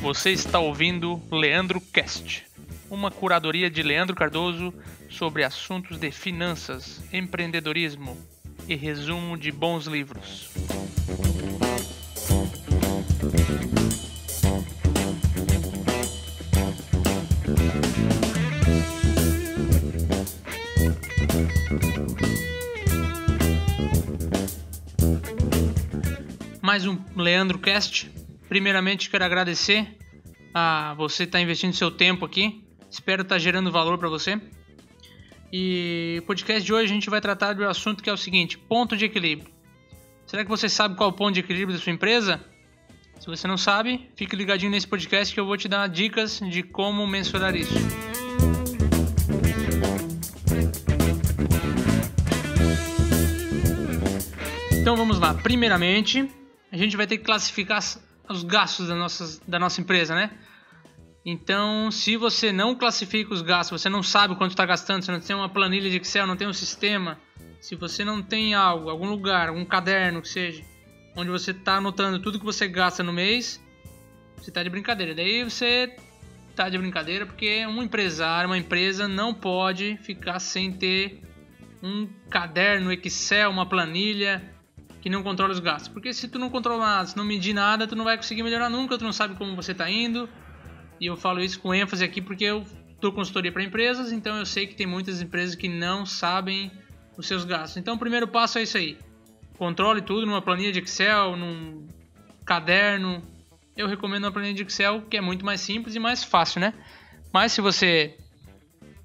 Você está ouvindo Leandro Cast, uma curadoria de Leandro Cardoso sobre assuntos de finanças, empreendedorismo e resumo de bons livros. Mais um Leandro Cast. Primeiramente quero agradecer a você estar tá investindo seu tempo aqui. Espero estar tá gerando valor para você. E o podcast de hoje a gente vai tratar do assunto que é o seguinte: ponto de equilíbrio. Será que você sabe qual é o ponto de equilíbrio da sua empresa? Se você não sabe, fique ligadinho nesse podcast que eu vou te dar dicas de como mensurar isso. Então vamos lá. Primeiramente, a gente vai ter que classificar os gastos da nossa, da nossa empresa, né? Então, se você não classifica os gastos, você não sabe quanto está gastando, você não tem uma planilha de Excel, não tem um sistema, se você não tem algo, algum lugar, algum caderno que seja, onde você está anotando tudo que você gasta no mês, você está de brincadeira. Daí você está de brincadeira porque um empresário, uma empresa não pode ficar sem ter um caderno Excel, uma planilha que não controla os gastos. Porque se tu não controlar, se não medir nada, tu não vai conseguir melhorar nunca, tu não sabe como você está indo e eu falo isso com ênfase aqui porque eu dou consultoria para empresas, então eu sei que tem muitas empresas que não sabem os seus gastos. Então o primeiro passo é isso aí. Controle tudo numa planilha de Excel, num caderno. Eu recomendo uma planilha de Excel que é muito mais simples e mais fácil, né? Mas se você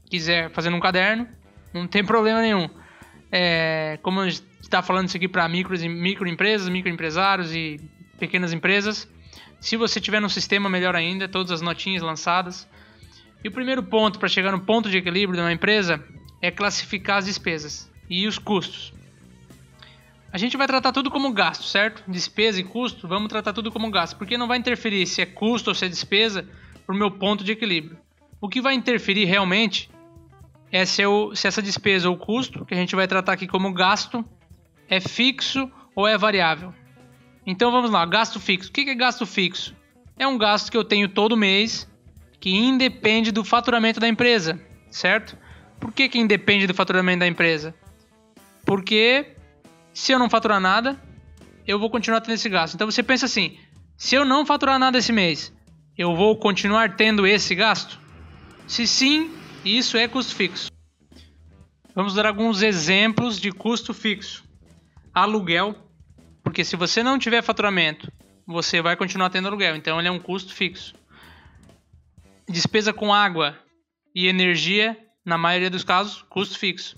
quiser fazer num caderno, não tem problema nenhum. É, como gente está falando isso aqui para micro, microempresas, microempresários e pequenas empresas, se você tiver no sistema, melhor ainda, todas as notinhas lançadas. E o primeiro ponto para chegar no ponto de equilíbrio de uma empresa é classificar as despesas e os custos. A gente vai tratar tudo como gasto, certo? Despesa e custo, vamos tratar tudo como gasto, porque não vai interferir se é custo ou se é despesa para o meu ponto de equilíbrio. O que vai interferir realmente é se, eu, se essa despesa ou custo, que a gente vai tratar aqui como gasto, é fixo ou é variável. Então vamos lá, gasto fixo. O que é gasto fixo? É um gasto que eu tenho todo mês que independe do faturamento da empresa, certo? Por que, que independe do faturamento da empresa? Porque se eu não faturar nada, eu vou continuar tendo esse gasto. Então você pensa assim: se eu não faturar nada esse mês, eu vou continuar tendo esse gasto? Se sim, isso é custo fixo. Vamos dar alguns exemplos de custo fixo. Aluguel, porque se você não tiver faturamento, você vai continuar tendo aluguel. Então ele é um custo fixo. Despesa com água e energia, na maioria dos casos, custo fixo.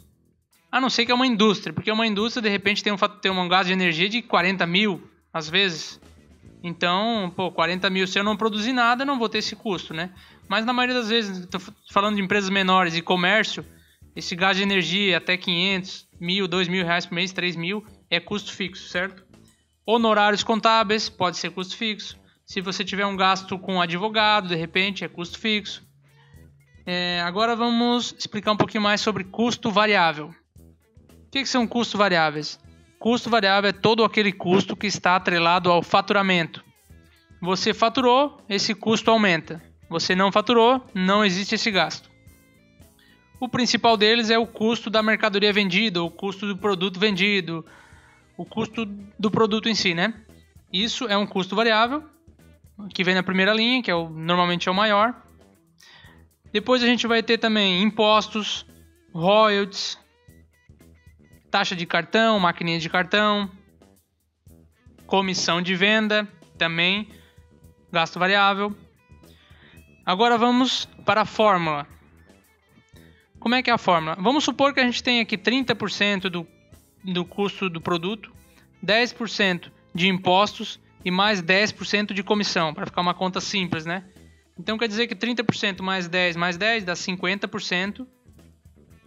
A não ser que é uma indústria, porque uma indústria de repente tem um, tem um gasto de energia de 40 mil, às vezes. Então, pô, 40 mil, se eu não produzir nada, não vou ter esse custo, né? Mas na maioria das vezes, estou falando de empresas menores e comércio, esse gasto de energia até 500, mil, 2 mil reais por mês, 3 mil, é custo fixo, certo? Honorários contábeis pode ser custo fixo. Se você tiver um gasto com advogado, de repente, é custo fixo. É, agora vamos explicar um pouquinho mais sobre custo variável. O que, que são custos variáveis? Custo variável é todo aquele custo que está atrelado ao faturamento. Você faturou, esse custo aumenta. Você não faturou, não existe esse gasto. O principal deles é o custo da mercadoria vendida, o custo do produto vendido, o custo do produto em si, né? Isso é um custo variável, que vem na primeira linha, que é o, normalmente é o maior. Depois a gente vai ter também impostos, royalties, taxa de cartão, maquininha de cartão, comissão de venda, também gasto variável. Agora vamos para a fórmula. Como é que é a fórmula? Vamos supor que a gente tem aqui 30% do do custo do produto, 10% de impostos e mais 10% de comissão, para ficar uma conta simples, né? Então quer dizer que 30% mais 10 mais 10 dá 50%.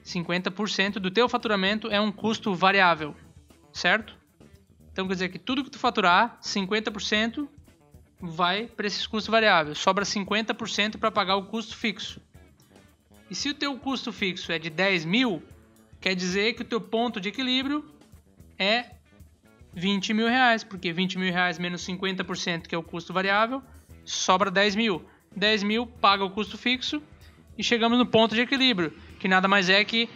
50% do teu faturamento é um custo variável, certo? Então quer dizer que tudo que tu faturar, 50% vai para esses custos variáveis. Sobra 50% para pagar o custo fixo. E se o teu custo fixo é de 10 mil, Quer dizer que o teu ponto de equilíbrio é 20 mil reais, porque 20 mil reais menos 50%, que é o custo variável, sobra 10 mil. 10 mil paga o custo fixo e chegamos no ponto de equilíbrio, que nada mais é que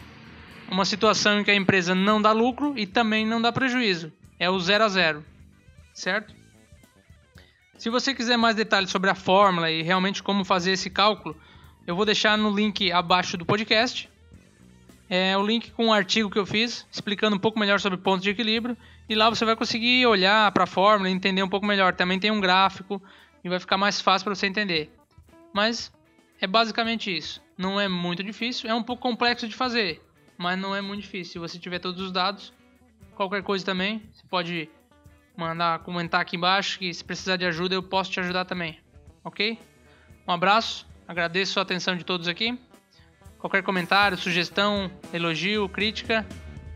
uma situação em que a empresa não dá lucro e também não dá prejuízo. É o zero a zero, certo? Se você quiser mais detalhes sobre a fórmula e realmente como fazer esse cálculo, eu vou deixar no link abaixo do podcast. É o link com um artigo que eu fiz explicando um pouco melhor sobre pontos de equilíbrio e lá você vai conseguir olhar para a fórmula e entender um pouco melhor. Também tem um gráfico e vai ficar mais fácil para você entender. Mas é basicamente isso. Não é muito difícil, é um pouco complexo de fazer, mas não é muito difícil. Se você tiver todos os dados, qualquer coisa também, você pode mandar comentar aqui embaixo que se precisar de ajuda eu posso te ajudar também, ok? Um abraço, agradeço a atenção de todos aqui. Qualquer comentário, sugestão, elogio, crítica,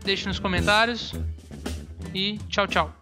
deixe nos comentários e tchau, tchau.